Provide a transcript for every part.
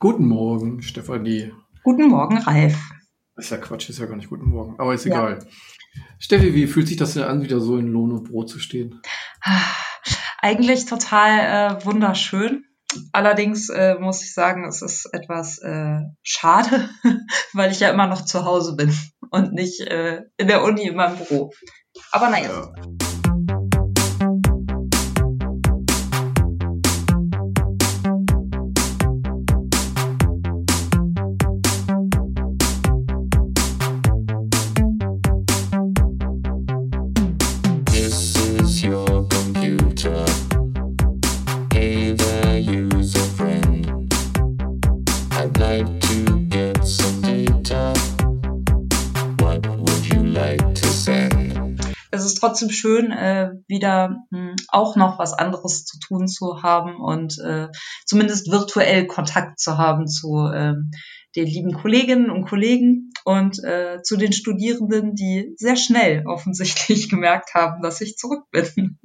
Guten Morgen, Stefanie. Guten Morgen, Ralf. Das ist ja Quatsch, ist ja gar nicht guten Morgen, aber ist egal. Ja. Steffi, wie fühlt sich das denn an, wieder so in Lohn und Brot zu stehen? Eigentlich total äh, wunderschön. Allerdings äh, muss ich sagen, es ist etwas äh, schade, weil ich ja immer noch zu Hause bin und nicht äh, in der Uni in meinem Büro. Aber naja. Ja. Trotzdem schön, äh, wieder mh, hm, auch noch was anderes zu tun zu haben und äh, zumindest virtuell Kontakt zu haben zu äh, den lieben Kolleginnen und Kollegen und äh, zu den Studierenden, die sehr schnell offensichtlich gemerkt haben, dass ich zurück bin.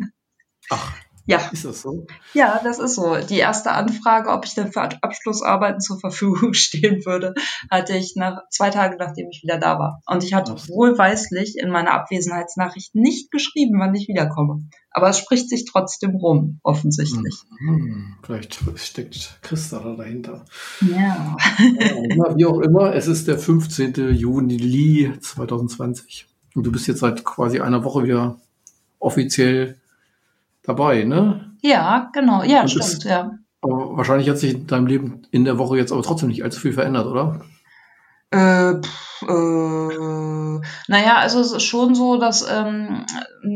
Ach, ja. Ist das so? Ja, das ist so. Die erste Anfrage, ob ich denn für Abschlussarbeiten zur Verfügung stehen würde, hatte ich nach zwei Tage, nachdem ich wieder da war. Und ich hatte wohlweislich in meiner Abwesenheitsnachricht nicht geschrieben, wann ich wiederkomme. Aber es spricht sich trotzdem rum, offensichtlich. Hm, vielleicht steckt Christa da dahinter. Ja. ja. Wie auch immer, es ist der 15. Juni 2020. Und du bist jetzt seit quasi einer Woche wieder offiziell dabei, ne? Ja, genau. Ja, und stimmt, ist, ja. Aber wahrscheinlich hat sich in deinem Leben in der Woche jetzt aber trotzdem nicht allzu viel verändert, oder? Äh, pff, äh, naja, also es ist schon so, dass, ähm,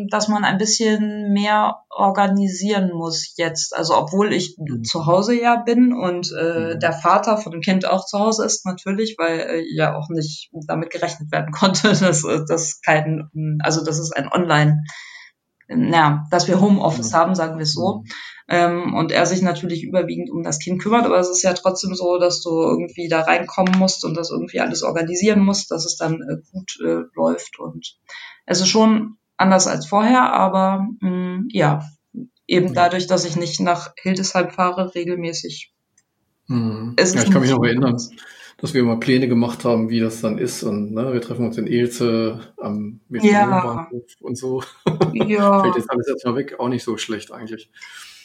dass man ein bisschen mehr organisieren muss jetzt. Also obwohl ich mhm. zu Hause ja bin und äh, mhm. der Vater von dem Kind auch zu Hause ist, natürlich, weil äh, ja auch nicht damit gerechnet werden konnte, dass äh, das kein, also das ist ein Online- ja, dass wir Homeoffice haben, sagen wir es so. Ähm, und er sich natürlich überwiegend um das Kind kümmert, aber es ist ja trotzdem so, dass du irgendwie da reinkommen musst und das irgendwie alles organisieren musst, dass es dann äh, gut äh, läuft. Und es ist schon anders als vorher, aber mh, mm, ja, eben dadurch, dass ich nicht nach Hildesheim fahre, regelmäßig. Mhm. ja, ich kann mich noch erinnern dass wir mal Pläne gemacht haben, wie das dann ist. Und ne, wir treffen uns in Elze am ja. und so. Ja. Fällt jetzt alles erstmal weg, auch nicht so schlecht eigentlich.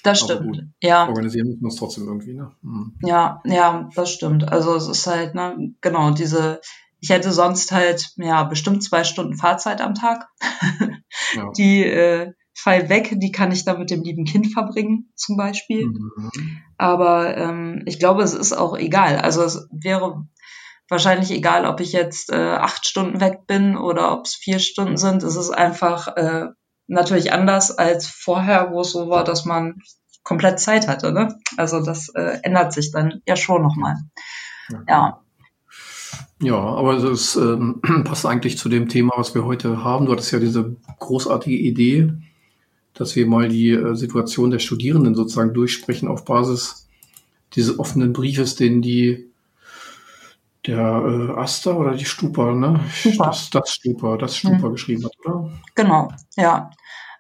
Das stimmt, ja. Organisieren müssen wir es trotzdem irgendwie, ne? Mhm. Ja, ja, das stimmt. Also es ist halt, ne, genau, diese, ich hätte sonst halt, ja, bestimmt zwei Stunden Fahrzeit am Tag. ja. Die äh, fall weg, die kann ich da mit dem lieben Kind verbringen, zum Beispiel. Mhm. Aber ähm, ich glaube, es ist auch egal. Also es wäre wahrscheinlich egal, ob ich jetzt äh, acht Stunden weg bin oder ob es vier Stunden sind. Es ist einfach äh, natürlich anders als vorher, wo es so war, dass man komplett Zeit hatte. Ne? Also das äh, ändert sich dann ja schon nochmal. Ja. ja. Ja, aber das ähm, passt eigentlich zu dem Thema, was wir heute haben. Du hattest ja diese großartige Idee, dass wir mal die äh, Situation der Studierenden sozusagen durchsprechen auf Basis dieses offenen Briefes, den die der äh, Asta oder die Stupa, ne? Stupa. Das, das Stupa, das Stupa hm. geschrieben hat, oder? Genau, ja.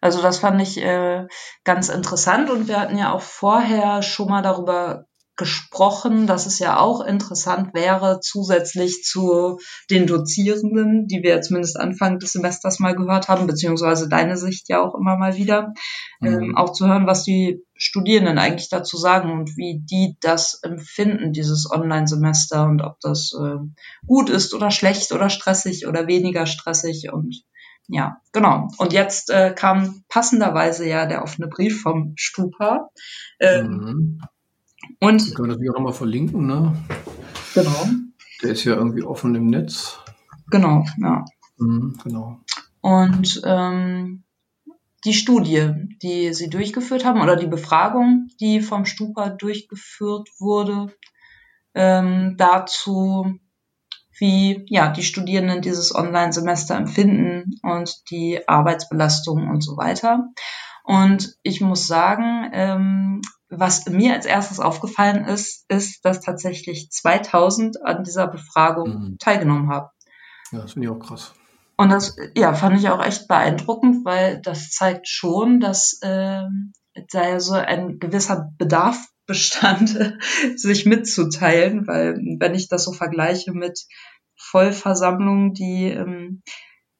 Also das fand ich äh, ganz interessant und wir hatten ja auch vorher schon mal darüber gesprochen, dass es ja auch interessant wäre, zusätzlich zu den Dozierenden, die wir zumindest Anfang des Semesters mal gehört haben, beziehungsweise deine Sicht ja auch immer mal wieder, mhm. ähm, auch zu hören, was die Studierenden eigentlich dazu sagen und wie die das empfinden, dieses Online-Semester und ob das äh, gut ist oder schlecht oder stressig oder weniger stressig und ja, genau. Und jetzt äh, kam passenderweise ja der offene Brief vom Stupa. Ähm, mhm und wir können das natürlich auch nochmal verlinken, ne? Genau. Der ist ja irgendwie offen im Netz. Genau, ja. Mhm, genau. Und ähm, die Studie, die sie durchgeführt haben, oder die Befragung, die vom Stupa durchgeführt wurde, ähm, dazu, wie ja, die Studierenden dieses Online-Semester empfinden und die Arbeitsbelastung und so weiter. Und ich muss sagen, ähm, was mir als erstes aufgefallen ist, ist, dass tatsächlich 2000 an dieser Befragung mhm. teilgenommen haben. Ja, das finde ich auch krass. Und das, ja, fand ich auch echt beeindruckend, weil das zeigt schon, dass äh, da ja so ein gewisser Bedarf bestand, sich mitzuteilen, weil wenn ich das so vergleiche mit Vollversammlungen, die ähm,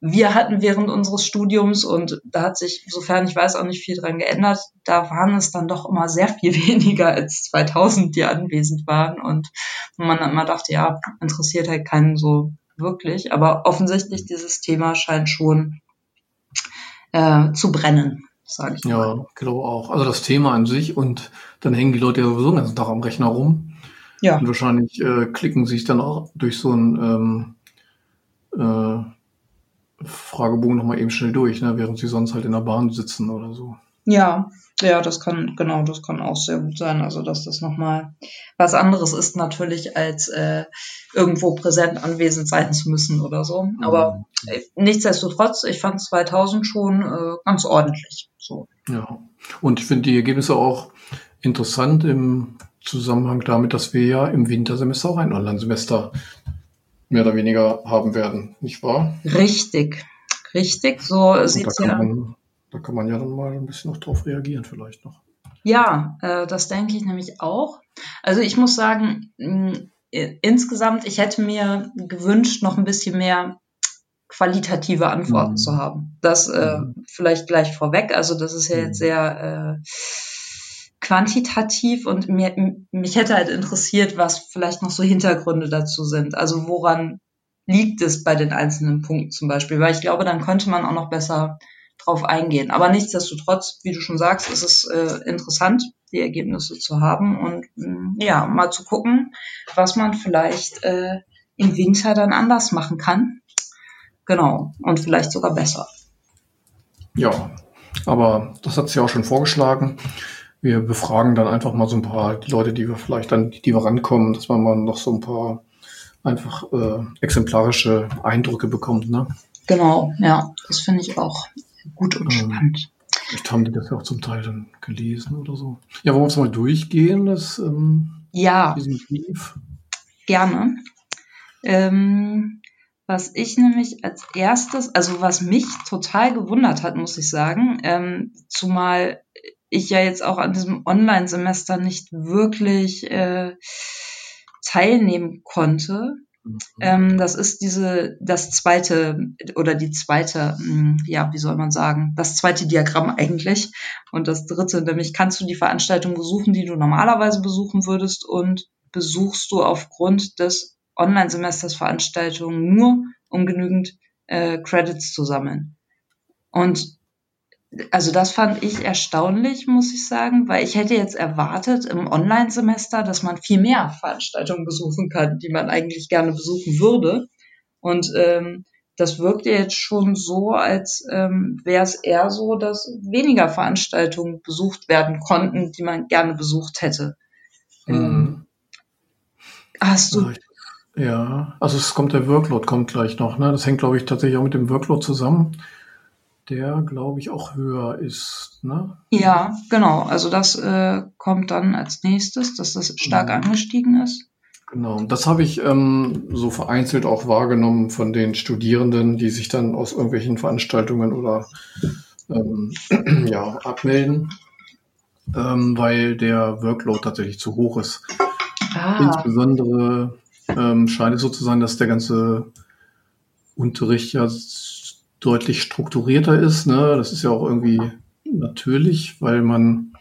wir hatten während unseres Studiums und da hat sich, sofern ich weiß, auch nicht viel dran geändert. Da waren es dann doch immer sehr viel weniger als 2000, die anwesend waren und man dann immer dachte, ja, interessiert halt keinen so wirklich. Aber offensichtlich dieses Thema scheint schon äh, zu brennen, sage ich mal. Ja, glaube auch. Also das Thema an sich und dann hängen die Leute ja sowieso den ganzen Tag am Rechner rum. Ja. Und wahrscheinlich äh, klicken sich dann auch durch so ein ähm, äh, Fragebogen nochmal eben schnell durch, ne, während sie sonst halt in der Bahn sitzen oder so. Ja, ja, das kann, genau, das kann auch sehr gut sein. Also, dass das nochmal was anderes ist natürlich, als äh, irgendwo präsent anwesend sein zu müssen oder so. Aber äh, nichtsdestotrotz, ich fand 2000 schon äh, ganz ordentlich. So. Ja, und ich finde die Ergebnisse auch interessant im Zusammenhang damit, dass wir ja im Wintersemester auch ein Online-Semester mehr oder weniger haben werden, nicht wahr? Richtig, richtig. So sieht es ja. Man, da kann man ja dann mal ein bisschen noch drauf reagieren, vielleicht noch. Ja, äh, das denke ich nämlich auch. Also ich muss sagen, mh, insgesamt, ich hätte mir gewünscht, noch ein bisschen mehr qualitative Antworten mhm. zu haben. Das äh, mhm. vielleicht gleich vorweg. Also das ist ja jetzt mhm. sehr äh, quantitativ und mir, mich hätte halt interessiert, was vielleicht noch so Hintergründe dazu sind. Also woran liegt es bei den einzelnen Punkten zum Beispiel? Weil ich glaube, dann könnte man auch noch besser drauf eingehen. Aber nichtsdestotrotz, wie du schon sagst, ist es äh, interessant, die Ergebnisse zu haben und mh, ja, mal zu gucken, was man vielleicht äh, im Winter dann anders machen kann. Genau. Und vielleicht sogar besser. Ja, aber das hat sie auch schon vorgeschlagen wir befragen dann einfach mal so ein paar Leute, die wir vielleicht dann, die wir rankommen, dass man mal noch so ein paar einfach äh, exemplarische Eindrücke bekommt. Ne? Genau, ja, das finde ich auch gut und ähm, spannend. Vielleicht haben die das ja auch zum Teil dann gelesen oder so. Ja, wollen wir es mal durchgehen, das, ähm, ja, diesen Brief? Gerne. Ähm, was ich nämlich als erstes, also was mich total gewundert hat, muss ich sagen, ähm, zumal ich ja jetzt auch an diesem Online-Semester nicht wirklich äh, teilnehmen konnte. Mhm. Ähm, das ist diese, das zweite oder die zweite, hm, ja, wie soll man sagen, das zweite Diagramm eigentlich. Und das dritte, nämlich kannst du die Veranstaltung besuchen, die du normalerweise besuchen würdest und besuchst du aufgrund des Online-Semesters Veranstaltungen nur, um genügend äh, Credits zu sammeln. Und also das fand ich erstaunlich, muss ich sagen, weil ich hätte jetzt erwartet im Online-Semester, dass man viel mehr Veranstaltungen besuchen kann, die man eigentlich gerne besuchen würde. Und ähm, das wirkte jetzt schon so, als ähm, wäre es eher so, dass weniger Veranstaltungen besucht werden konnten, die man gerne besucht hätte. Mhm. Ähm, hast du? Ja, also es kommt der Workload kommt gleich noch. Ne? Das hängt, glaube ich, tatsächlich auch mit dem Workload zusammen der, glaube ich, auch höher ist. Ne? Ja, genau. Also das äh, kommt dann als nächstes, dass das stark mhm. angestiegen ist. Genau, das habe ich ähm, so vereinzelt auch wahrgenommen von den Studierenden, die sich dann aus irgendwelchen Veranstaltungen oder ähm, ja, abmelden, ähm, weil der Workload tatsächlich zu hoch ist. Ah. Insbesondere ähm, scheint es so zu sein, dass der ganze Unterricht ja deutlich strukturierter ist. Ne? Das ist ja auch irgendwie natürlich, weil man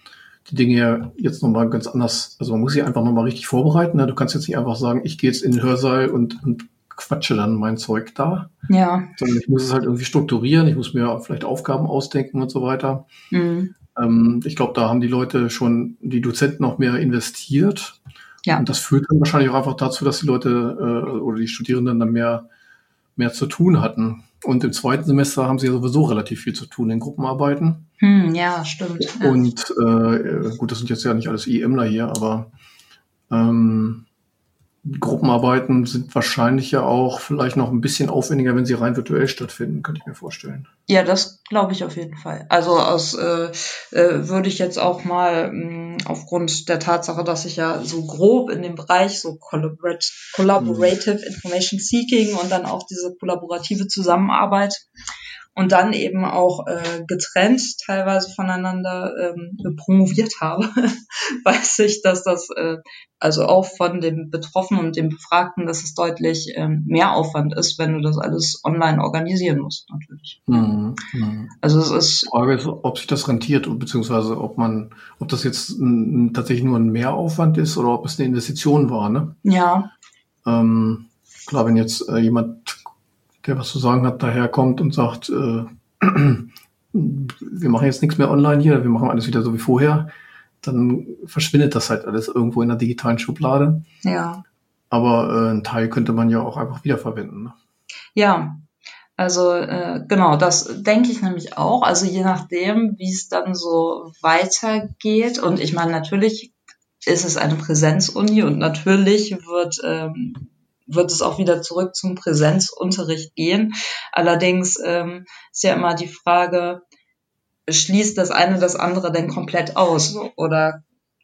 die Dinge ja jetzt nochmal ganz anders, also man muss sie einfach nochmal richtig vorbereiten. Ne? Du kannst jetzt nicht einfach sagen, ich gehe jetzt in den Hörsaal und, und quatsche dann mein Zeug da. Ja. Sondern ich muss es halt irgendwie strukturieren, ich muss mir vielleicht Aufgaben ausdenken und so weiter. Mhm. Ähm, ich glaube, da haben die Leute schon, die Dozenten auch mehr investiert. Ja. Und das führt dann wahrscheinlich auch einfach dazu, dass die Leute äh, oder die Studierenden dann mehr, mehr zu tun hatten. Und im zweiten Semester haben sie ja sowieso relativ viel zu tun in Gruppenarbeiten. Hm, ja, stimmt. Und äh, gut, das sind jetzt ja nicht alles IMler hier, aber ähm, Gruppenarbeiten sind wahrscheinlich ja auch vielleicht noch ein bisschen aufwendiger, wenn sie rein virtuell stattfinden, könnte ich mir vorstellen. Ja, das glaube ich auf jeden Fall. Also aus äh, äh, würde ich jetzt auch mal mh, hm, aufgrund der Tatsache, dass ich ja so grob in dem Bereich so Collaborat Collaborative mhm. Information Seeking und dann auch diese kollaborative Zusammenarbeit und dann eben auch äh, getrennt teilweise voneinander ähm, promoviert habe, weiß ich, dass das äh, also auch von dem Betroffenen und dem Befragten, dass es deutlich ähm, mehr Aufwand ist, wenn du das alles online organisieren musst, natürlich. Mhm. Mhm. Also es ist. Die Frage ist, ob sich das rentiert, beziehungsweise ob man, ob das jetzt ein, tatsächlich nur ein Mehraufwand ist oder ob es eine Investition war, ne? Ja. Ähm, klar, wenn jetzt äh, jemand, der was zu sagen hat, daherkommt und sagt, äh, wir machen jetzt nichts mehr online hier, wir machen alles wieder so wie vorher, dann verschwindet das halt alles irgendwo in der digitalen Schublade. Ja. Aber äh, einen Teil könnte man ja auch einfach wiederverwenden. Ne? Ja, also äh, genau, das denke ich nämlich auch. Also je nachdem, wie es dann so weitergeht. Und ich meine, natürlich ist es eine Präsenzuni und natürlich wird, ähm, wird es auch wieder zurück zum Präsenzunterricht gehen. Allerdings ähm, ist ja immer die Frage, schließt das eine das andere denn komplett aus? Oder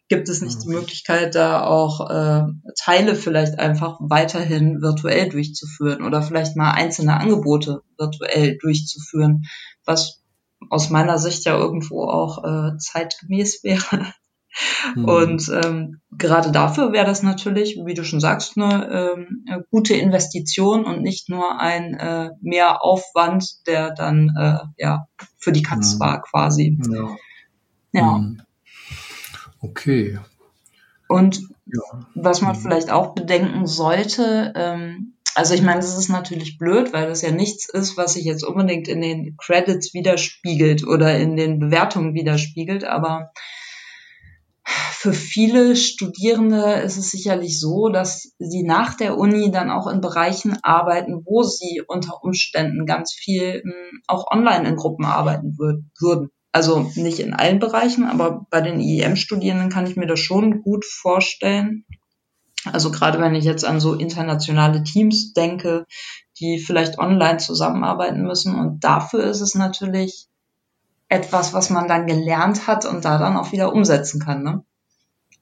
gibt es nicht die. Möglichkeit, da auch äh, Teile vielleicht einfach weiterhin virtuell durchzuführen oder vielleicht mal einzelne Angebote virtuell durchzuführen, was aus meiner Sicht ja irgendwo auch äh, zeitgemäß wäre. Mhm. Und ähm, gerade dafür wäre das natürlich, wie du schon sagst, eine, ähm, eine gute Investition und nicht nur ein äh, Mehraufwand, der dann äh, ja für die Katz mhm. war quasi. Ja. ja. Mhm. Okay. Und ja. was man mhm. vielleicht auch bedenken sollte, ähm, also ich meine, das ist natürlich blöd, weil das ja nichts ist, was sich jetzt unbedingt in den Credits widerspiegelt oder in den Bewertungen widerspiegelt, aber für viele Studierende ist es sicherlich so, dass sie nach der Uni dann auch in Bereichen arbeiten, wo sie unter Umständen ganz viel hm, auch online in Gruppen arbeiten würden. Also nicht in allen Bereichen, aber bei den IEM-Studierenden kann ich mir das schon gut vorstellen. Also gerade wenn ich jetzt an so internationale Teams denke, die vielleicht online zusammenarbeiten müssen. Und dafür ist es natürlich etwas, was man dann gelernt hat und da dann auch wieder umsetzen kann. Ne?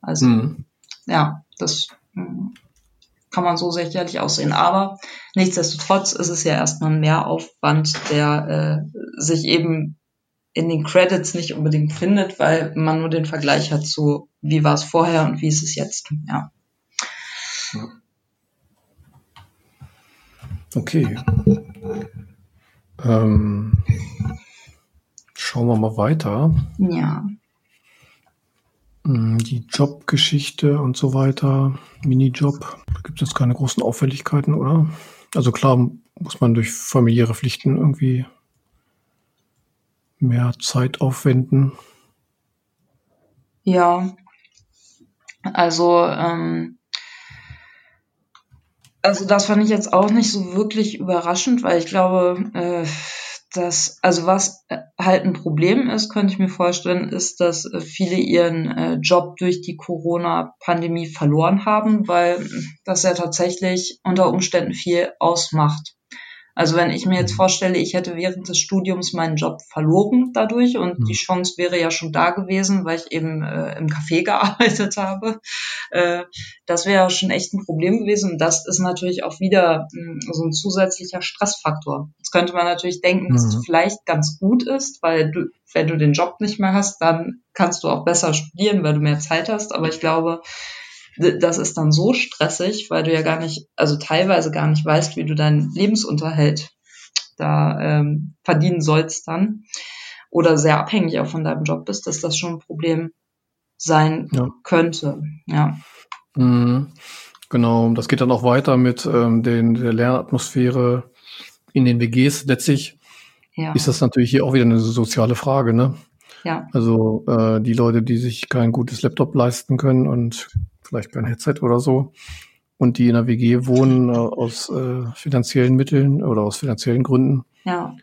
Also mhm. ja, das hm, kann man so sicherlich aussehen. Aber nichtsdestotrotz ist es ja erstmal ein Mehraufwand, der äh, sich eben in den Credits nicht unbedingt findet, weil man nur den Vergleich hat zu, wie war es vorher und wie ist es jetzt. Ja. Okay. Ähm, Schauen wir mal weiter. Ja. Hm, die Jobgeschichte und so weiter, Minijob, da gibt es jetzt keine großen Auffälligkeiten, oder? Also klar muss man durch familiäre Pflichten irgendwie mehr Zeit aufwenden. Ja, also ähm, also das fand ich jetzt auch nicht so wirklich überraschend, weil ich glaube, äh, dass, also was äh, halt ein Problem ist, könnte ich mir vorstellen, ist, dass äh, viele ihren äh, Job durch die Corona-Pandemie verloren haben, weil das ja tatsächlich unter Umständen viel ausmacht. Also wenn ich mir jetzt vorstelle, ich hätte während des Studiums meinen Job verloren dadurch und mhm. die Chance wäre ja schon da gewesen, weil ich eben äh, im Café gearbeitet habe, äh, das wäre ja schon echt ein Problem gewesen und das ist natürlich auch wieder mh, hm, so ein zusätzlicher Stressfaktor. Jetzt könnte man natürlich denken, dass es mhm. vielleicht ganz gut ist, weil du, wenn du den Job nicht mehr hast, dann kannst du auch besser studieren, weil du mehr Zeit hast, aber ich glaube, das ist dann so stressig, weil du ja gar nicht, also teilweise gar nicht weißt, wie du deinen Lebensunterhalt da ähm, verdienen sollst dann oder sehr abhängig auch von deinem Job bist, dass das schon ein Problem sein ja. könnte. Ja. Mhm. Genau, das geht dann auch weiter mit ähm, den, der Lernatmosphäre in den WGs. Letztlich ja. ist das natürlich hier auch wieder eine soziale Frage, ne? Ja. Also äh, die Leute, die sich kein gutes Laptop leisten können und vielleicht kein Headset oder so, und die in der WG wohnen äh, aus äh, finanziellen Mitteln oder aus finanziellen Gründen, ja.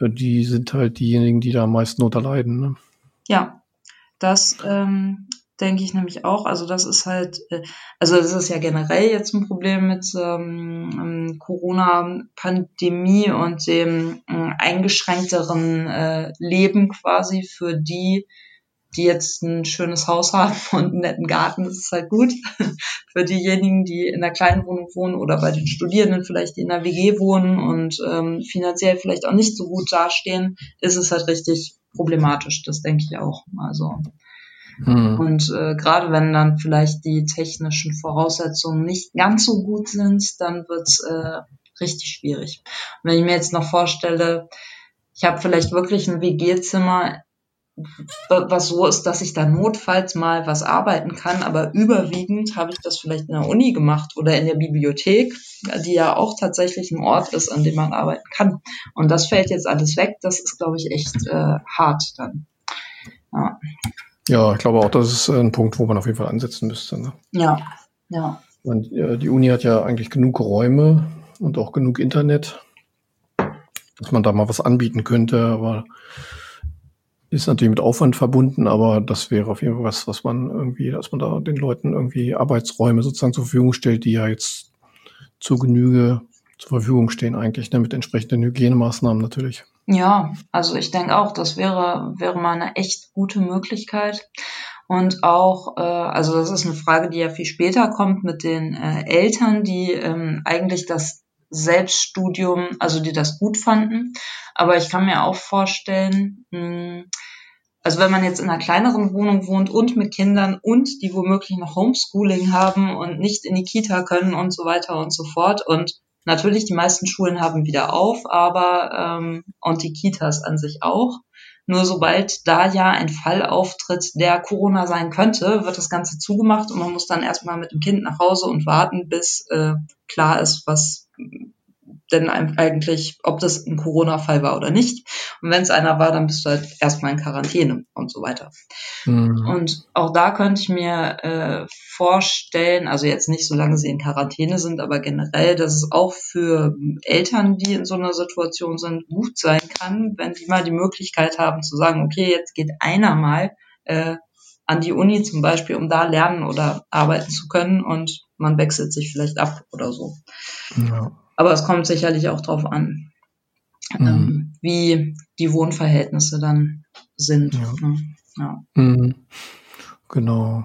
Äh, die sind halt diejenigen, die da am meisten unterleiden. Ne? Ja, das ähm, denke ich nämlich auch. Also das ist halt, äh, also das ist ja generell jetzt ein Problem mit ähm, ähm Corona-Pandemie und dem äh, eingeschränkteren äh, Leben quasi für die, die jetzt ein schönes Haus haben und einen netten Garten, das ist halt gut. Für diejenigen, die in der kleinen Wohnung wohnen oder bei den Studierenden vielleicht, die in der WG wohnen und ähm, finanziell vielleicht auch nicht so gut dastehen, ist es halt richtig problematisch. Das denke ich auch. Also mhm. und äh, gerade wenn dann vielleicht die technischen Voraussetzungen nicht ganz so gut sind, dann wird's äh, richtig schwierig. Und wenn ich mir jetzt noch vorstelle, ich habe vielleicht wirklich ein WG-Zimmer was so ist, dass ich da notfalls mal was arbeiten kann, aber überwiegend habe ich das vielleicht in der Uni gemacht oder in der Bibliothek, die ja auch tatsächlich ein Ort ist, an dem man arbeiten kann. Und das fällt jetzt alles weg. Das ist, glaube ich, echt äh, hart dann. Ja. ja, ich glaube auch, das ist ein Punkt, wo man auf jeden Fall ansetzen müsste. Ne? Ja, ja. Und, äh, die Uni hat ja eigentlich genug Räume und auch genug Internet, dass man da mal was anbieten könnte, aber ist natürlich mit Aufwand verbunden, aber das wäre auf jeden Fall was, was man irgendwie, dass man da den Leuten irgendwie Arbeitsräume sozusagen zur Verfügung stellt, die ja jetzt zur Genüge zur Verfügung stehen eigentlich, ne, mit entsprechenden Hygienemaßnahmen natürlich. Ja, also ich denke auch, das wäre, wäre mal eine echt gute Möglichkeit. Und auch, äh, also das ist eine Frage, die ja viel später kommt mit den äh, Eltern, die ähm, eigentlich das Selbststudium, also die das gut fanden. Aber ich kann mir auch vorstellen, mh, hm, also wenn man jetzt in einer kleineren Wohnung wohnt und mit Kindern und die womöglich noch Homeschooling haben und nicht in die Kita können und so weiter und so fort. Und natürlich, die meisten Schulen haben wieder auf, aber ähm, und die Kitas an sich auch. Nur sobald da ja ein Fall auftritt, der Corona sein könnte, wird das Ganze zugemacht und man muss dann erstmal mit dem Kind nach Hause und warten, bis äh, klar ist, was denn eigentlich, ob das ein Corona-Fall war oder nicht. Und wenn es einer war, dann bist du halt erstmal in Quarantäne und so weiter. Mhm. Und auch da könnte ich mir äh, vorstellen, also jetzt nicht so lange sie in Quarantäne sind, aber generell, dass es auch für Eltern, die in so einer Situation sind, gut sein kann, wenn die mal die Möglichkeit haben zu sagen, okay, jetzt geht einer mal äh, an die Uni zum Beispiel, um da lernen oder arbeiten zu können und man wechselt sich vielleicht ab oder so. Ja. Aber es kommt sicherlich auch darauf an, mhm. ähm, wie die Wohnverhältnisse dann sind. Ja. Ne? ja. Mhm. Genau.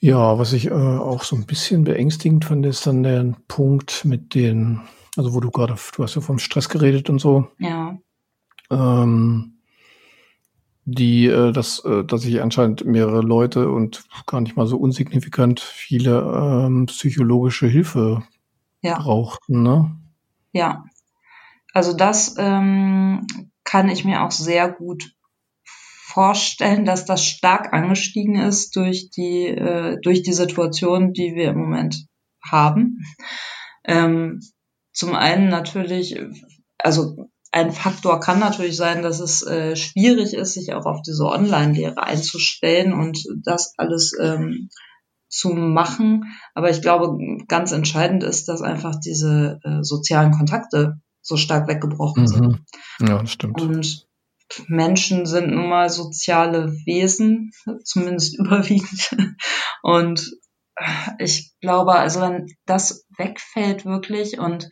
Ja, was ich äh, auch so ein bisschen beängstigend fand, ist dann der Punkt mit den, also wo du gerade, du hast ja vom Stress geredet und so. Ja. Ähm, die, äh, dass, äh, dass sich anscheinend mehrere Leute und gar nicht mal so unsignifikant viele ähm, psychologische Hilfe ja. brauchten, ne? Ja. Also das ähm, kann ich mir auch sehr gut vorstellen, dass das stark angestiegen ist durch die, äh, durch die Situation, die wir im Moment haben. Ähm, zum einen natürlich, also ein Faktor kann natürlich sein, dass es äh, schwierig ist, sich auch auf diese Online-Lehre einzustellen und das alles ähm, zu machen. Aber ich glaube, ganz entscheidend ist, dass einfach diese äh, sozialen Kontakte so stark weggebrochen mhm. sind. Ja, das stimmt. Und Menschen sind nun mal soziale Wesen, zumindest überwiegend. Und ich glaube, also wenn das wegfällt wirklich und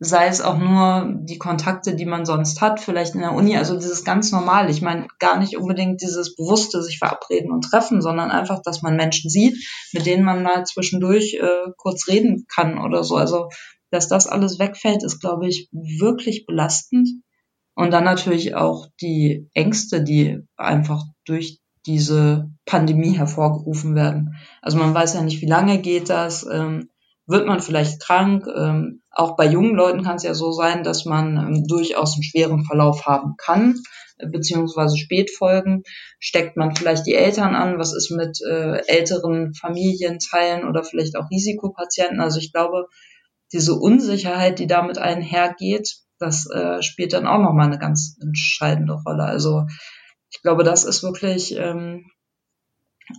sei es auch nur die Kontakte, die man sonst hat, vielleicht in der Uni, also dieses ganz normal. Ich meine gar nicht unbedingt dieses bewusste sich verabreden und treffen, sondern einfach, dass man Menschen sieht, mit denen man mal zwischendurch äh, kurz reden kann oder so. Also dass das alles wegfällt, ist, glaube ich, wirklich belastend. Und dann natürlich auch die Ängste, die einfach durch diese Pandemie hervorgerufen werden. Also man weiß ja nicht, wie lange geht das. Ähm, wird man vielleicht krank. Ähm, auch bei jungen Leuten kann es ja so sein, dass man ähm, durchaus einen schweren Verlauf haben kann, äh, beziehungsweise Spätfolgen. Steckt man vielleicht die Eltern an? Was ist mit äh, älteren Familienteilen oder vielleicht auch Risikopatienten? Also ich glaube, diese Unsicherheit, die damit einhergeht, das äh, spielt dann auch nochmal eine ganz entscheidende Rolle. Also ich glaube, das ist wirklich ähm,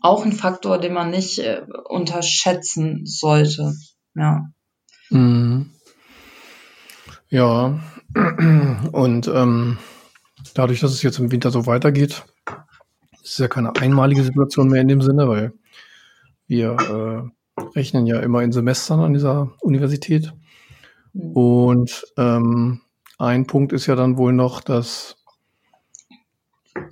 auch ein Faktor, den man nicht äh, unterschätzen sollte. Ja. Mhm. Ja, und ähm, dadurch, dass es jetzt im Winter so weitergeht, ist es ja keine einmalige Situation mehr in dem Sinne, weil wir äh, rechnen ja immer in Semestern an dieser Universität. Mhm. Und ähm, ein Punkt ist ja dann wohl noch, dass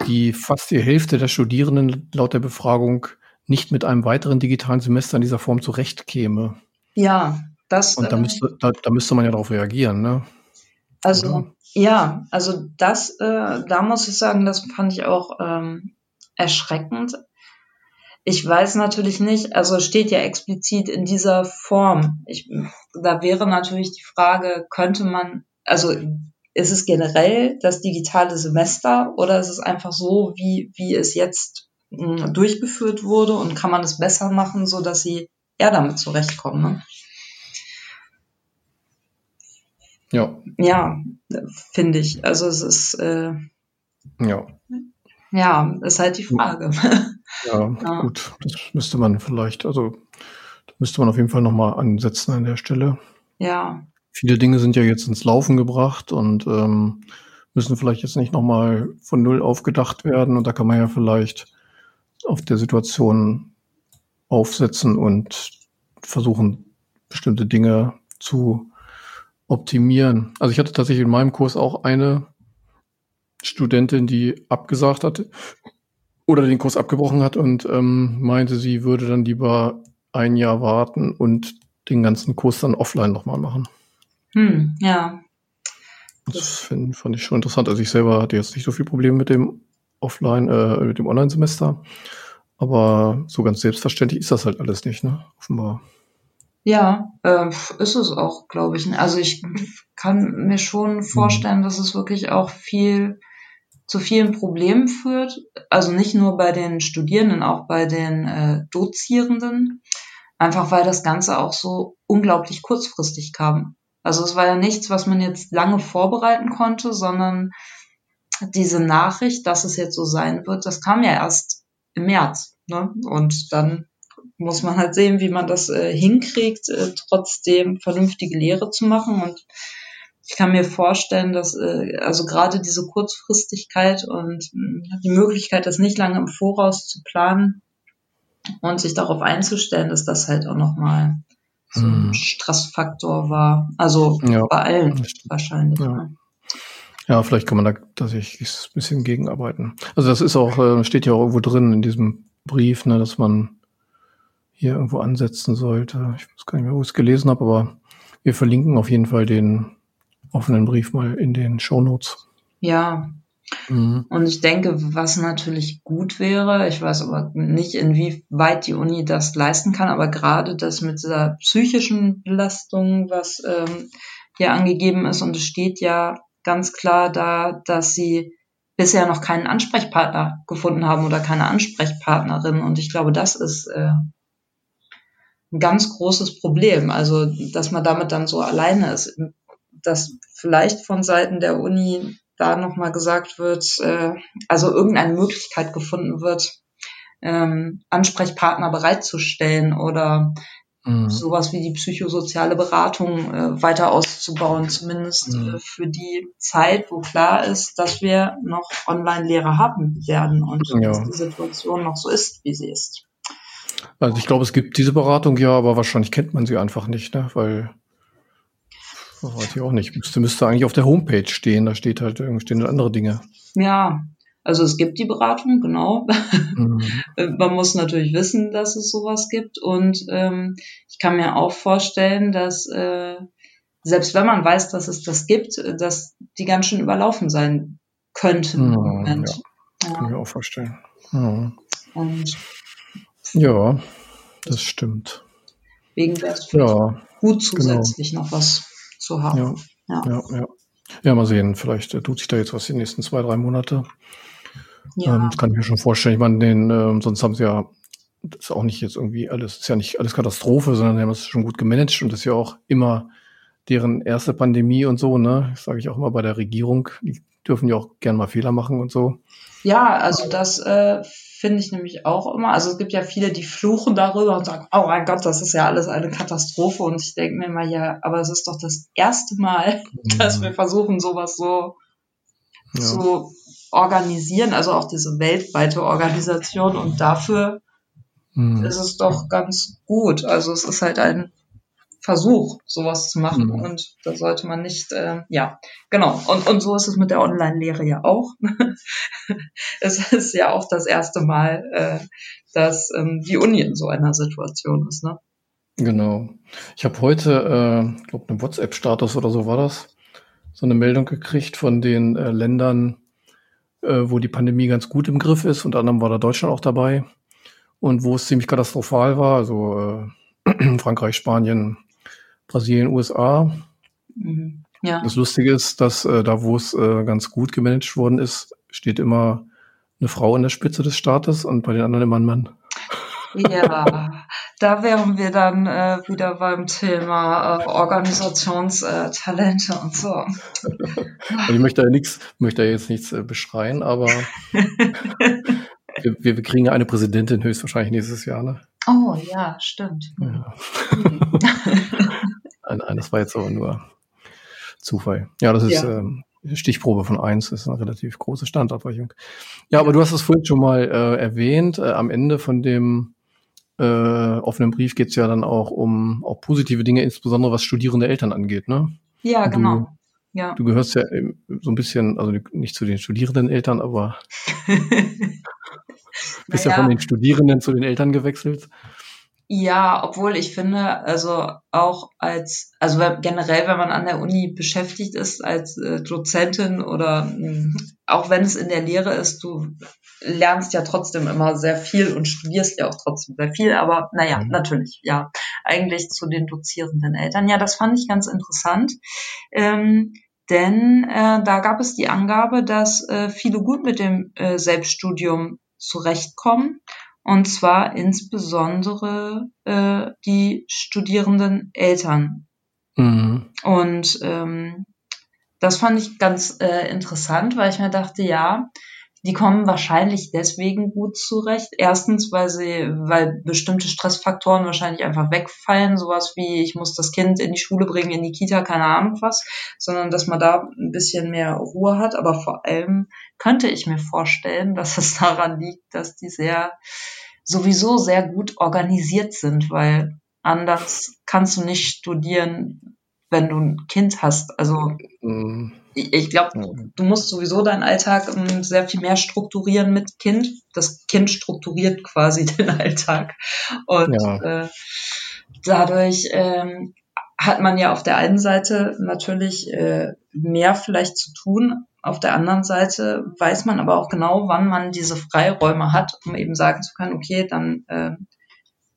die fast die Hälfte der Studierenden laut der Befragung nicht mit einem weiteren digitalen Semester in dieser Form zurechtkäme. Ja, das. Und da äh, müsste, da, da müsste man ja darauf reagieren, ne? Also Oder? ja, also das, äh, da muss ich sagen, das fand ich auch ähm, erschreckend. Ich weiß natürlich nicht, also steht ja explizit in dieser Form. Ich, da wäre natürlich die Frage, könnte man, also ist es generell das digitale Semester oder ist es einfach so, wie, wie es jetzt mh, durchgeführt wurde und kann man es besser machen, so dass sie eher damit zurechtkommen? Ne? Ja, Ja, finde ich. Also es ist, äh, ja, ja, ist halt die Frage. ja, Ja. gut. Das müsste man vielleicht, also müsste man auf jeden Fall nochmal ansetzen an der Stelle. ja, Viele Dinge sind ja jetzt ins Laufen gebracht und ähm, müssen vielleicht jetzt nicht nochmal von Null aufgedacht werden. Und da kann man ja vielleicht auf der Situation aufsetzen und versuchen, bestimmte Dinge zu optimieren. Also ich hatte tatsächlich in meinem Kurs auch eine Studentin, die abgesagt hatte oder den Kurs abgebrochen hat und ähm, meinte, sie würde dann lieber ein Jahr warten und den ganzen Kurs dann offline nochmal machen. hm, ja, Das find, fand ich schon interessant. Also ich selber hatte jetzt nicht so viel Probleme mit dem Offline, äh, mit dem Online-Semester. Aber so ganz selbstverständlich ist das halt alles nicht, ne? Offenbar. ja, äh, ist es auch, glaube ich. Also ich kann mir schon vorstellen, dass es wirklich auch viel zu vielen Problemen führt. Also nicht nur bei den Studierenden, auch bei den äh, Dozierenden. Einfach weil das Ganze auch so unglaublich kurzfristig kam. Also es war ja nichts, was man jetzt lange vorbereiten konnte, sondern diese Nachricht, dass es jetzt so sein wird, das kam ja erst im März. Ne? Und dann muss man halt sehen, wie man das äh, hinkriegt, äh, trotzdem vernünftige Lehre zu machen. Und ich kann mir vorstellen, dass äh, also gerade diese Kurzfristigkeit und mh, die Möglichkeit, das nicht lange im Voraus zu planen und sich darauf einzustellen, dass das halt auch nochmal so ein Mhm. Stressfaktor war. Also Ja, bei allen wahrscheinlich. Ja. Ne? Ja, vielleicht kann man da tatsächlich ein bisschen gegenarbeiten. Also das ist auch, äh, steht ja auch irgendwo drin in diesem Brief, ne, dass man hier irgendwo ansetzen sollte. Ich weiß gar nicht mehr, wo ich es gelesen habe, aber wir verlinken auf jeden Fall den offenen Brief mal in den Shownotes. Ja, Mhm. Und ich denke, was natürlich gut wäre, ich weiß aber nicht, inwieweit die Uni das leisten kann, aber gerade das mit dieser psychischen Belastung, was ähm, hier angegeben ist, und es steht ja ganz klar da, dass sie bisher noch keinen Ansprechpartner gefunden haben oder keine Ansprechpartnerin. Und ich glaube, das ist äh, ein ganz großes Problem. Also, dass man damit dann so alleine ist. Dass vielleicht von Seiten der Uni da nochmal gesagt wird, äh, also irgendeine Möglichkeit gefunden wird, ähm, Ansprechpartner bereitzustellen oder Mhm. sowas wie die psychosoziale Beratung äh, weiter auszubauen, zumindest Mhm. äh, für die Zeit, wo klar ist, dass wir noch Online-Lehre haben werden und Ja. dass die Situation noch so ist, wie sie ist. Also ich glaube, es gibt diese Beratung ja, aber wahrscheinlich kennt man sie einfach nicht, ne? Weil weiß ich auch nicht. Müsste, müsste eigentlich auf der Homepage stehen. Da steht halt irgendwie stehen andere Dinge. Ja, also es gibt die Beratung, genau. Mhm. Man muss natürlich wissen, dass es sowas gibt. Und ähm, ich kann mir auch vorstellen, dass äh, selbst wenn man weiß, dass es das gibt, äh, dass die ganz schön überlaufen sein könnten im Ja, Moment. Kann ich Ja. mir auch vorstellen. Ja. Und Ja, das stimmt. wegen vielleicht Ja, gut zusätzlich noch was zu haben. ja, Ja. ja, ja. Ja, mal sehen. Vielleicht äh, tut sich da jetzt was die nächsten zwei, drei Monate. Ja. Ähm, das kann ich mir schon vorstellen. Ich meine, den, ähm, sonst haben sie ja, das ist auch nicht jetzt irgendwie alles, ist ja nicht alles Katastrophe, sondern die haben es schon gut gemanagt und das ist ja auch immer deren erste Pandemie und so, ne? Das sage ich auch immer bei der Regierung. Die dürfen ja auch gern mal Fehler machen und so. Ja, also das äh, finde ich nämlich auch immer. Also es gibt ja viele, die fluchen darüber und sagen, oh mein Gott, das ist ja alles eine Katastrophe. Und ich denke mir immer, ja, aber es ist doch das erste Mal, dass wir versuchen, sowas so ja. zu organisieren, also auch diese weltweite Organisation. Und dafür Hm. ist es doch ganz gut. Also es ist halt ein Versuch, sowas zu machen. Mhm. Und da sollte man nicht, äh, ja, genau. Und, und so ist es mit der Online-Lehre ja auch. es ist ja auch das erste Mal, äh, dass ähm, die Uni in so einer Situation ist. Ne? Genau. Ich habe heute, äh, glaube, einen WhatsApp-Status oder so war das, so eine Meldung gekriegt von den äh, Ländern, äh, wo die Pandemie ganz gut im Griff ist. Unter anderem war da Deutschland auch dabei. Und wo es ziemlich katastrophal war, also äh, Frankreich, Spanien, Brasilien, USA. Mhm. Ja. Das Lustige ist, dass äh, da, wo es äh, ganz gut gemanagt worden ist, steht immer eine Frau in der Spitze des Staates und bei den anderen immer ein Mann. Ja, da wären wir dann äh, wieder beim Thema äh, Organisationstalente und so. Also ich möchte ja nichts, möchte ja jetzt nichts äh, beschreien, aber wir, wir kriegen ja eine Präsidentin höchstwahrscheinlich nächstes Jahr, ne? Oh ja, stimmt. Ja. nein, nein, das war jetzt aber nur Zufall. Ja, das ist ja. ähm, Stichprobe von eins, ist eine relativ große Standabweichung. Ja, aber du hast es vorhin schon mal äh, erwähnt, äh, am Ende von dem äh, offenen Brief geht es ja dann auch um auch positive Dinge, insbesondere was studierende Eltern angeht, ne? Ja, du, genau. Ja. Du gehörst ja so ein bisschen, also nicht zu den studierenden Eltern, aber bist naja. ja von den Studierenden zu den Eltern gewechselt. Ja, obwohl ich finde, also auch als, also generell, wenn man an der Uni beschäftigt ist als äh, Dozentin oder mh, hm, auch wenn es in der Lehre ist, du lernst ja trotzdem immer sehr viel und studierst ja auch trotzdem sehr viel, aber naja, mhm. natürlich, ja, eigentlich zu den dozierenden Eltern. Ja, das fand ich ganz interessant. Ähm, denn äh, da gab es die Angabe, dass äh, viele gut mit dem äh, Selbststudium zurechtkommen und zwar insbesondere äh, die studierenden Eltern. Mhm. Und ähm, das fand ich ganz äh, interessant, weil ich mir dachte, ja, die kommen wahrscheinlich deswegen gut zurecht. Erstens, weil sie, weil bestimmte Stressfaktoren wahrscheinlich einfach wegfallen, sowas wie ich muss das Kind in die Schule bringen, in die Kita, keine Ahnung was, sondern dass man da ein bisschen mehr Ruhe hat. Aber vor allem könnte ich mir vorstellen, dass es daran liegt, dass die sehr sowieso sehr gut organisiert sind, weil anders kannst du nicht studieren, wenn du ein Kind hast. Also mhm ich glaube, du musst sowieso deinen Alltag ähm, sehr viel mehr strukturieren mit Kind. Das Kind strukturiert quasi den Alltag. Und ja. äh, dadurch ähm, hat man ja auf der einen Seite natürlich äh, mehr vielleicht zu tun. Auf der anderen Seite weiß man aber auch genau, wann man diese Freiräume hat, um eben sagen zu können, okay, dann äh,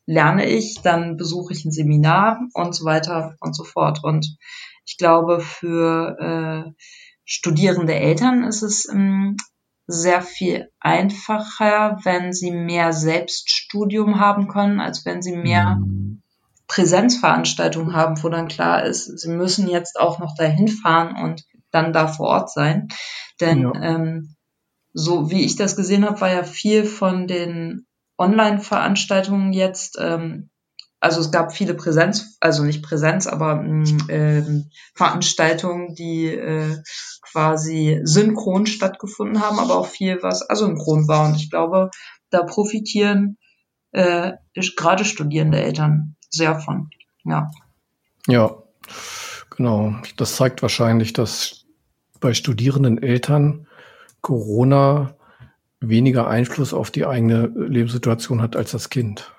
lerne ich, dann besuche ich ein Seminar und so weiter und so fort. Und ich glaube, für äh, studierende Eltern ist es ähm, sehr viel einfacher, wenn sie mehr Selbststudium haben können, als wenn sie mehr mhm. Präsenzveranstaltungen haben, wo dann klar ist, sie müssen jetzt auch noch dahin fahren und dann da vor Ort sein. Denn ja. ähm, so wie ich das gesehen habe, war ja viel von den Online-Veranstaltungen jetzt ähm, also es gab viele Präsenz, also nicht Präsenz, aber äh, Veranstaltungen, die äh, quasi synchron stattgefunden haben, aber auch viel, was asynchron war. Und ich glaube, da profitieren äh, gerade studierende Eltern sehr von. Ja. Ja, genau. Das zeigt wahrscheinlich, dass bei studierenden Eltern Corona weniger Einfluss auf die eigene Lebenssituation hat als das Kind.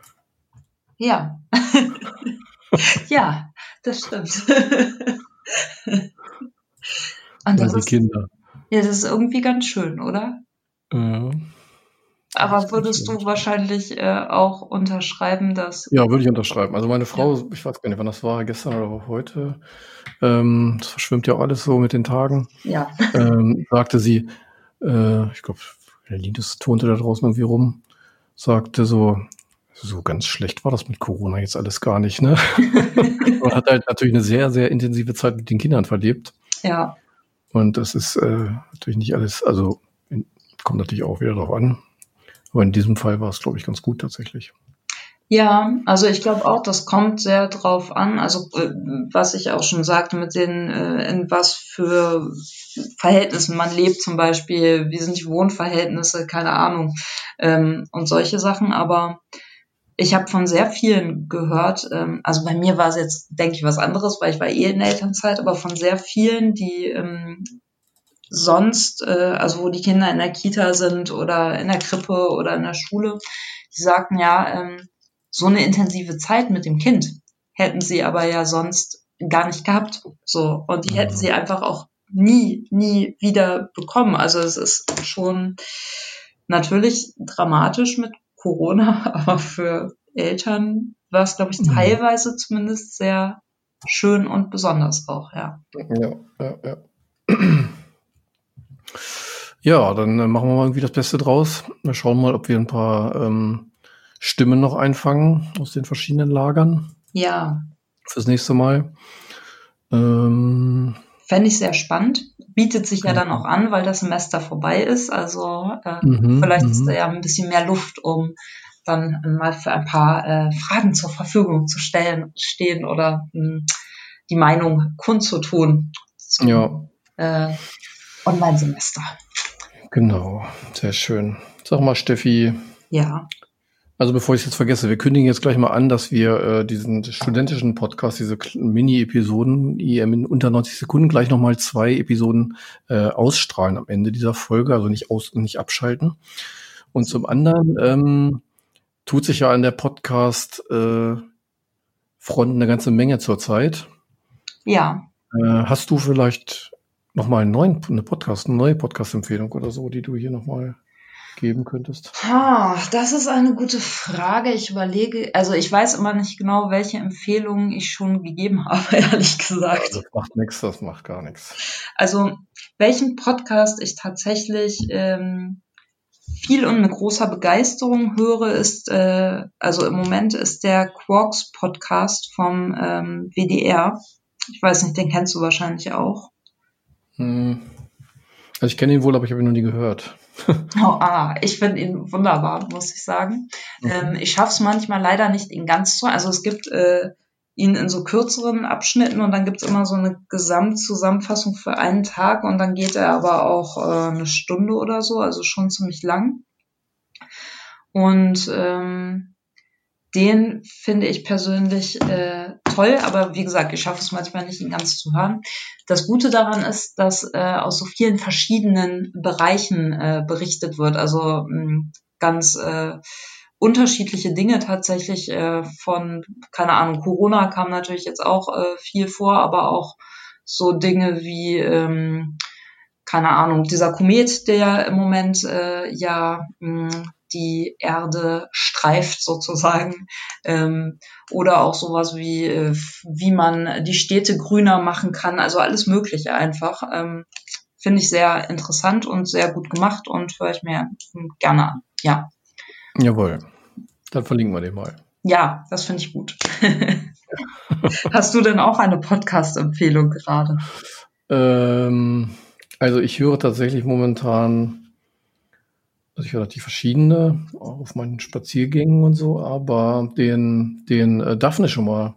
Ja. ja, das stimmt. Und das die ist, Kinder. Ja, das ist irgendwie ganz schön, oder? Ja. Aber würdest du wahrscheinlich äh, auch unterschreiben, dass. Ja, würde ich unterschreiben. Also meine Frau, ja. ich weiß gar nicht, wann das war, gestern oder heute, ähm, das verschwimmt ja auch alles so mit den Tagen. Ja. Ähm, sagte sie, äh, ich glaube, Linus tonte da draußen irgendwie rum, sagte so, so ganz schlecht war das mit Corona jetzt alles gar nicht, ne? Man hat halt natürlich eine sehr, sehr intensive Zeit mit den Kindern verlebt. Ja. Und das ist äh, natürlich nicht alles, also kommt natürlich auch wieder drauf an. Aber in diesem Fall war es, glaube ich, ganz gut tatsächlich. Ja, also ich glaube auch, das kommt sehr drauf an. Also äh, was ich auch schon sagte, mit den, äh, in was für Verhältnissen man lebt zum Beispiel, wie sind die Wohnverhältnisse, keine Ahnung, ähm, und solche Sachen. Aber ich habe von sehr vielen gehört, ähm, also bei mir war es jetzt, denke ich, was anderes, weil ich war eh in Elternzeit, aber von sehr vielen, die ähm, sonst, äh, also wo die Kinder in der Kita sind oder in der Krippe oder in der Schule, die sagten ja, ähm, so eine intensive Zeit mit dem Kind hätten sie aber ja sonst gar nicht gehabt. So. Und die hätten sie einfach auch nie, nie wieder bekommen. Also es ist schon natürlich dramatisch mit Corona, aber für Eltern war es, glaube ich, mhm. teilweise zumindest sehr schön und besonders auch, ja. Ja, ja, ja. Ja, dann äh, machen wir mal irgendwie das Beste draus. Wir schauen mal, ob wir ein paar ähm, Stimmen noch einfangen aus den verschiedenen Lagern. Ja. Fürs nächste Mal. Ähm, Fände ich sehr spannend. Bietet sich ja dann auch an, weil das Semester vorbei ist. Also äh, mhm, vielleicht ist mhm. da ja ein bisschen mehr Luft, um dann mal für ein paar äh, Fragen zur Verfügung zu stellen, stehen oder mh, hm, die Meinung kundzutun. Zum, ja. Äh, Online-Semester. Genau, sehr schön. Sag mal, Steffi. Ja. Also bevor ich es jetzt vergesse, wir kündigen jetzt gleich mal an, dass wir äh, diesen studentischen Podcast, diese Mini-Episoden, in unter 90 Sekunden gleich nochmal zwei Episoden äh, ausstrahlen am Ende dieser Folge, also nicht aus nicht abschalten. Und zum anderen ähm, tut sich ja an der Podcast äh, Front eine ganze Menge zurzeit. Ja. Äh, hast du vielleicht nochmal einen neuen, eine Podcast, eine neue Podcast-Empfehlung oder so, die du hier nochmal geben könntest? Ha, das ist eine gute Frage. Ich überlege, also ich weiß immer nicht genau, welche Empfehlungen ich schon gegeben habe, ehrlich gesagt. Das macht nichts, das macht gar nichts. Also welchen Podcast ich tatsächlich ähm, viel und mit großer Begeisterung höre, ist, äh, also im Moment ist der Quarks Podcast vom ähm, WDR. Ich weiß nicht, den kennst du wahrscheinlich auch. Hm. Also ich kenne ihn wohl, aber ich habe ihn noch nie gehört. oh, ah, ich finde ihn wunderbar, muss ich sagen. Mhm. Ähm, ich schaffe es manchmal leider nicht, ihn ganz zu. Also es gibt äh, ihn in so kürzeren Abschnitten und dann gibt es immer so eine Gesamtzusammenfassung für einen Tag und dann geht er aber auch äh, eine Stunde oder so, also schon ziemlich lang. Und ähm, den finde ich persönlich äh, toll, aber wie gesagt, ich schaffe es manchmal nicht, ihn ganz zu hören. Das Gute daran ist, dass äh, aus so vielen verschiedenen Bereichen äh, berichtet wird, also mh, hm, ganz äh, unterschiedliche Dinge tatsächlich äh, von, keine Ahnung, Corona kam natürlich jetzt auch äh, viel vor, aber auch so Dinge wie, ähm, keine Ahnung, dieser Komet, der im Moment äh, ja mh, hm, die Erde streift sozusagen. Ähm, oder auch sowas wie, äh, wie man die Städte grüner machen kann. Also alles Mögliche einfach. Ähm, Finde ich sehr interessant und sehr gut gemacht und höre ich mir gerne an. Ja. Jawohl. Dann verlinken wir den mal. Ja, das finde ich gut. Hast du denn auch eine Podcast-Empfehlung gerade? Ähm, also ich höre tatsächlich momentan ich relativ verschiedene, auch auf meinen Spaziergängen und so, aber den, den äh, Daphne schon mal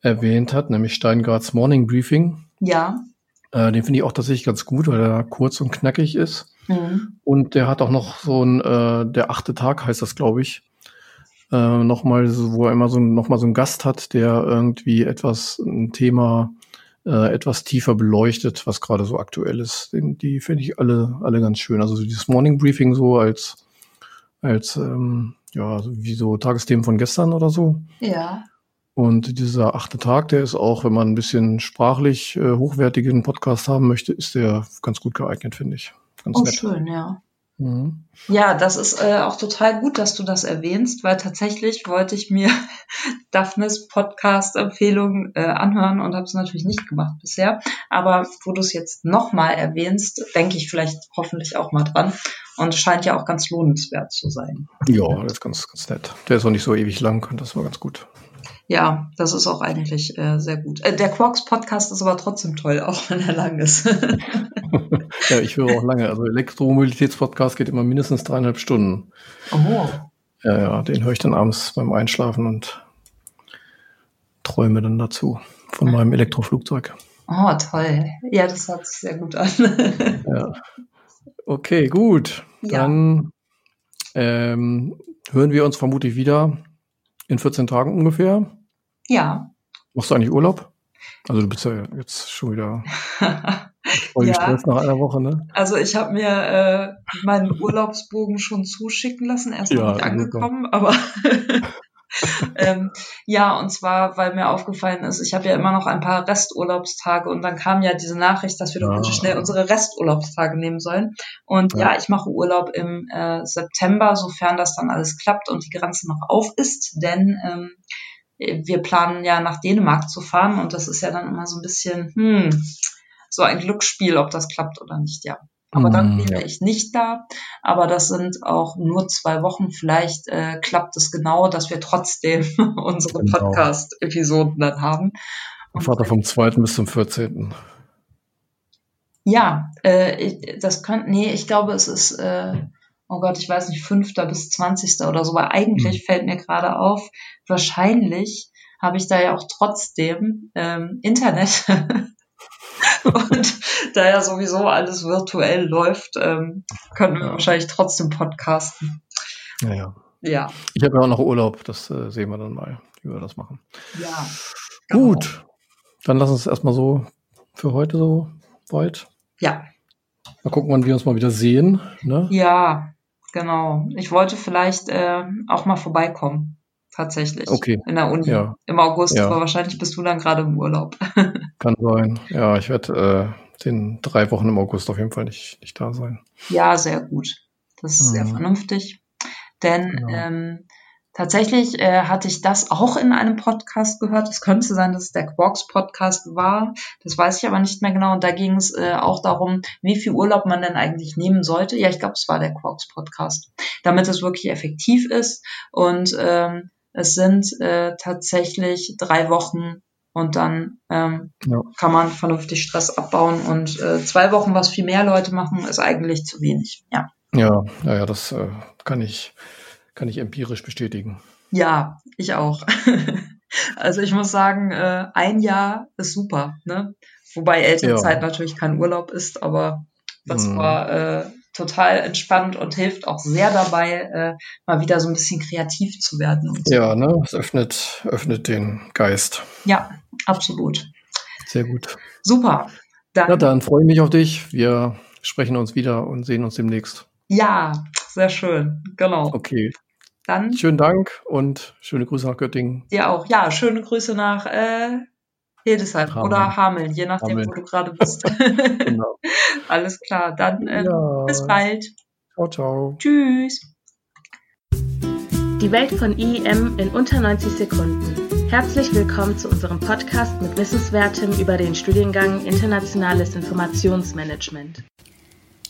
erwähnt hat, nämlich Steingarts Morning Briefing. Ja. Äh, den finde ich auch tatsächlich ganz gut, weil er kurz und knackig ist. Mhm. Und der hat auch noch so ein, äh, der achte Tag heißt das, glaube ich. Äh, nochmal, so, wo er immer so, noch mal so einen Gast hat, der irgendwie etwas, ein Thema äh, etwas tiefer beleuchtet, was gerade so aktuell ist. Den, die finde ich alle, alle ganz schön. Also dieses Morning Briefing so als, als ähm, ja, wie so Tagesthemen von gestern oder so. Ja. Und dieser achte Tag, der ist auch, wenn man ein bisschen sprachlich äh, hochwertigen Podcast haben möchte, ist der ganz gut geeignet, finde ich. Ganz oh, nett. schön, ja. Mhm. Ja, das ist äh, auch total gut, dass du das erwähnst, weil tatsächlich wollte ich mir Daphnes Podcast-Empfehlung äh, anhören und habe es natürlich nicht gemacht bisher. Aber wo du es jetzt nochmal erwähnst, denke ich vielleicht hoffentlich auch mal dran. Und es scheint ja auch ganz lohnenswert zu sein. Ja, das ist ganz, ganz nett. Der ist auch nicht so ewig lang und das war ganz gut. Ja, das ist auch eigentlich äh, sehr gut. Äh, der Quarks Podcast ist aber trotzdem toll, auch wenn er lang ist. ja, ich höre auch lange. Also Elektromobilitätspodcast geht immer mindestens dreieinhalb Stunden. Oh. Ja, ja, den höre ich dann abends beim Einschlafen und träume dann dazu von meinem Elektroflugzeug. Oh, toll. Ja, das hört sich sehr gut an. ja. Okay, gut. Ja. Dann ähm, hören wir uns vermutlich wieder in 14 Tagen ungefähr. Ja. Machst du eigentlich Urlaub? Also du bist ja jetzt schon wieder voll Ja. gestresst nach einer Woche, ne? Also ich habe mir äh, meinen Urlaubsbogen schon zuschicken lassen, erst noch Ja, nicht super. angekommen, aber ähm, ja, und zwar, weil mir aufgefallen ist, ich habe ja immer noch ein paar Resturlaubstage und dann kam ja diese Nachricht, dass wir doch Ja. bitte schnell unsere Resturlaubstage nehmen sollen. Und ja, Ja. ich mache Urlaub im äh, September, sofern das dann alles klappt und die Grenze noch auf ist, denn ähm, wir planen ja nach Dänemark zu fahren und das ist ja dann immer so ein bisschen, hm, so ein Glücksspiel, ob das klappt oder nicht, ja. Aber dann Mm, wäre ich nicht da. Aber das sind auch nur zwei Wochen. Vielleicht äh, klappt es genau, dass wir trotzdem unsere Genau. Podcast-Episoden dann haben. Ich fahre vom 2. bis zum 14. Ja, äh, das könnte, nee, ich glaube, es ist, äh, oh Gott, ich weiß nicht, 5. bis 20. oder so, weil eigentlich fällt mir gerade auf, wahrscheinlich habe ich da ja auch trotzdem ähm, Internet. Und da ja sowieso alles virtuell läuft, ähm, können wir Ja. wahrscheinlich trotzdem podcasten. Naja. Ja, Ich habe ja auch noch Urlaub, das äh, sehen wir dann mal, wie wir das machen. ja. genau. Gut, dann lass uns erstmal so für heute so weit. Ja, Mal gucken, wann wir uns mal wieder sehen. Ne? ja, genau. Ich wollte vielleicht äh, auch mal vorbeikommen. Tatsächlich. Okay. In der Uni. Ja. Im August, Ja. aber wahrscheinlich bist du dann gerade im Urlaub. Kann sein. Ja, ich werde äh, den drei Wochen im August auf jeden Fall nicht, nicht da sein. Ja, sehr gut. Das ist sehr Mhm. vernünftig. Denn Genau. ähm, tatsächlich äh, hatte ich das auch in einem Podcast gehört. Es könnte sein, dass es der Quarks Podcast war. Das weiß ich aber nicht mehr genau. Und da ging es äh, auch darum, wie viel Urlaub man denn eigentlich nehmen sollte. Ja, ich glaube, es war der Quarks Podcast. Damit es wirklich effektiv ist. Und ähm, es sind äh, tatsächlich drei Wochen und dann ähm, Ja. kann man vernünftig Stress abbauen. Und äh, zwei Wochen, was viel mehr Leute machen, ist eigentlich zu wenig. Ja. Ja, ja, ja das äh, kann ich, kann ich empirisch bestätigen. Ja, ich auch. also ich muss sagen, äh, ein Jahr ist super, ne? Wobei Elternzeit Ja. natürlich kein Urlaub ist, aber das Mhm. war äh, total entspannt und hilft auch sehr dabei, äh, mal wieder so ein bisschen kreativ zu werden. So. Ja, ne? Es öffnet, öffnet den Geist. ja, absolut. Sehr gut. Super. Dann, Ja, dann freue ich mich auf dich. Wir sprechen uns wieder und sehen uns demnächst. ja, sehr schön. Genau. Okay. Dann Schönen Dank und schöne Grüße nach Göttingen. dir auch. Ja, schöne Grüße nach äh, Hildesheim Hameln. oder Hameln, je nachdem, Hameln. wo du gerade bist. Genau. Alles klar, dann ähm, Ja. bis bald. Ciao, ciao. Tschüss. Die Welt von IEM in unter 90 Sekunden. Herzlich willkommen zu unserem Podcast mit Wissenswertem über den Studiengang Internationales Informationsmanagement.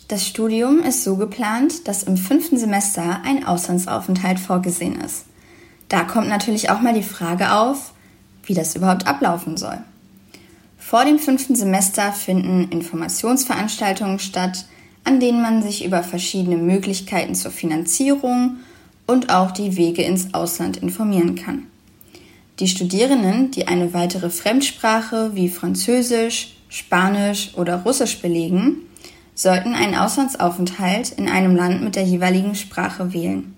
Das Studium ist so geplant, dass im fünften Semester ein Auslandsaufenthalt vorgesehen ist. Da kommt natürlich auch mal die Frage auf, wie das überhaupt ablaufen soll. Vor dem fünften Semester finden Informationsveranstaltungen statt, an denen man sich über verschiedene Möglichkeiten zur Finanzierung und auch die Wege ins Ausland informieren kann. Die Studierenden, die eine weitere Fremdsprache wie Französisch, Spanisch oder Russisch belegen, sollten einen Auslandsaufenthalt in einem Land mit der jeweiligen Sprache wählen.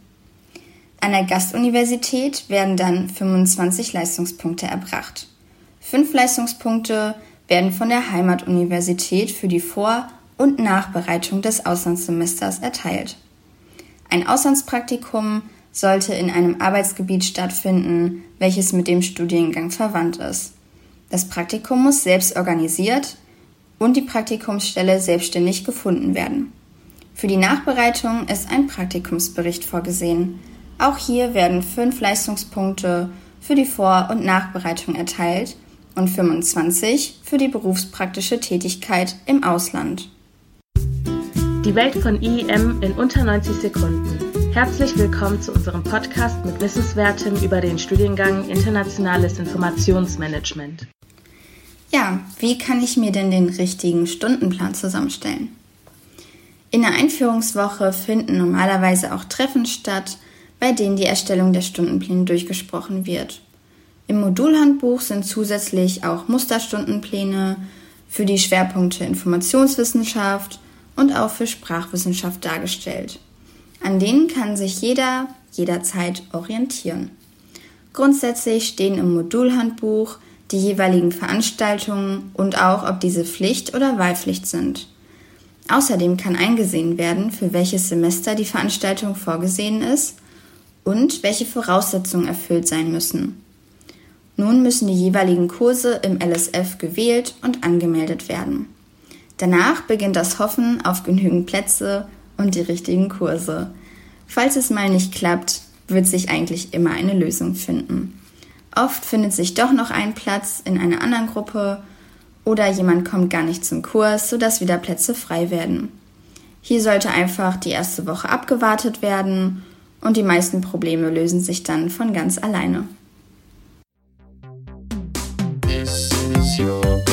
An der Gastuniversität werden dann 25 Leistungspunkte erbracht. Fünf Leistungspunkte werden von der Heimatuniversität für die Vor- und Nachbereitung des Auslandssemesters erteilt. Ein Auslandspraktikum sollte in einem Arbeitsgebiet stattfinden, welches mit dem Studiengang verwandt ist. Das Praktikum muss selbst organisiert und die Praktikumsstelle selbstständig gefunden werden. Für die Nachbereitung ist ein Praktikumsbericht vorgesehen. Auch hier werden fünf Leistungspunkte für die Vor- und Nachbereitung erteilt und 25 für die berufspraktische Tätigkeit im Ausland. Die Welt von IEM in unter 90 Sekunden. Herzlich willkommen zu unserem Podcast mit Wissenswertem über den Studiengang Internationales Informationsmanagement. Ja, wie kann ich mir denn den richtigen Stundenplan zusammenstellen? In der Einführungswoche finden normalerweise auch Treffen statt, bei denen die Erstellung der Stundenpläne durchgesprochen wird. Im Modulhandbuch sind zusätzlich auch Musterstundenpläne für die Schwerpunkte Informationswissenschaft und auch für Sprachwissenschaft dargestellt. An denen kann sich jeder jederzeit orientieren. Grundsätzlich stehen im Modulhandbuch die jeweiligen Veranstaltungen und auch, ob diese Pflicht oder Wahlpflicht sind. Außerdem kann eingesehen werden, für welches Semester die Veranstaltung vorgesehen ist und welche Voraussetzungen erfüllt sein müssen. Nun müssen die jeweiligen Kurse im LSF gewählt und angemeldet werden. Danach beginnt das Hoffen auf genügend Plätze und die richtigen Kurse. Falls es mal nicht klappt, wird sich eigentlich immer eine Lösung finden. Oft findet sich doch noch ein Platz in einer anderen Gruppe oder jemand kommt gar nicht zum Kurs, sodass wieder Plätze frei werden. Hier sollte einfach die erste Woche abgewartet werden und die meisten Probleme lösen sich dann von ganz alleine. This is your